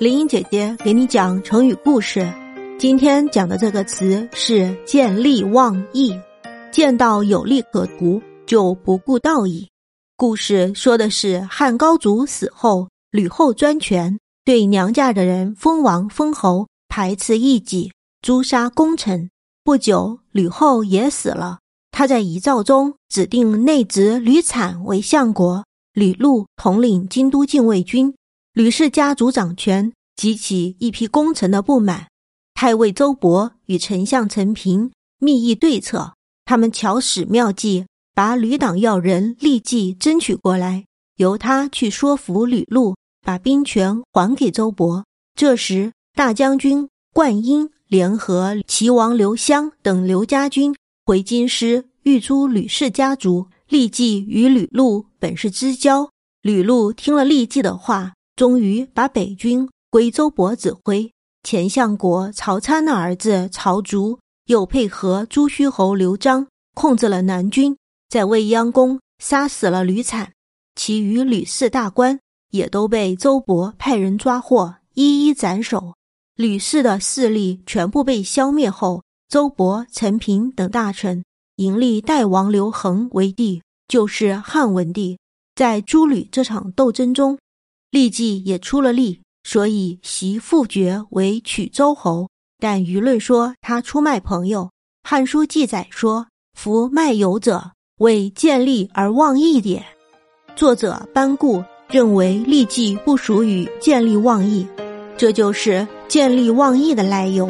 林英姐姐给你讲成语故事。今天讲的这个词是“见利忘义”，见到有利可图就不顾道义。故事说的是汉高祖死后，吕后专权，对娘家的人封王封侯，排斥异己，诛杀功臣。不久，吕后也死了。他在遗诏中指定内侄吕产为相国，吕禄统领京都禁卫军。吕氏家族掌权，激起一批功臣的不满。太尉周勃与丞相陈平密议对策，他们巧使妙计，把吕党要人立即争取过来，由他去说服吕禄，把兵权还给周勃。这时，大将军灌婴联合齐王刘襄等刘家军回京师，欲诛吕氏家族。立即与吕禄本是知交，吕禄听了立即的话。终于把北军归周勃指挥，前相国曹参的儿子曹竹又配合朱虚侯刘璋控制了南军，在未央宫杀死了吕产，其余吕氏大官也都被周勃派人抓获，一一斩首。吕氏的势力全部被消灭后，周勃、陈平等大臣迎立代王刘恒为帝，就是汉文帝。在诸吕这场斗争中。立即也出了力，所以袭父爵为曲周侯。但舆论说他出卖朋友，《汉书》记载说：“夫卖友者，为见利而忘义也。”作者班固认为利即不属于见利忘义，这就是见利忘义的来由。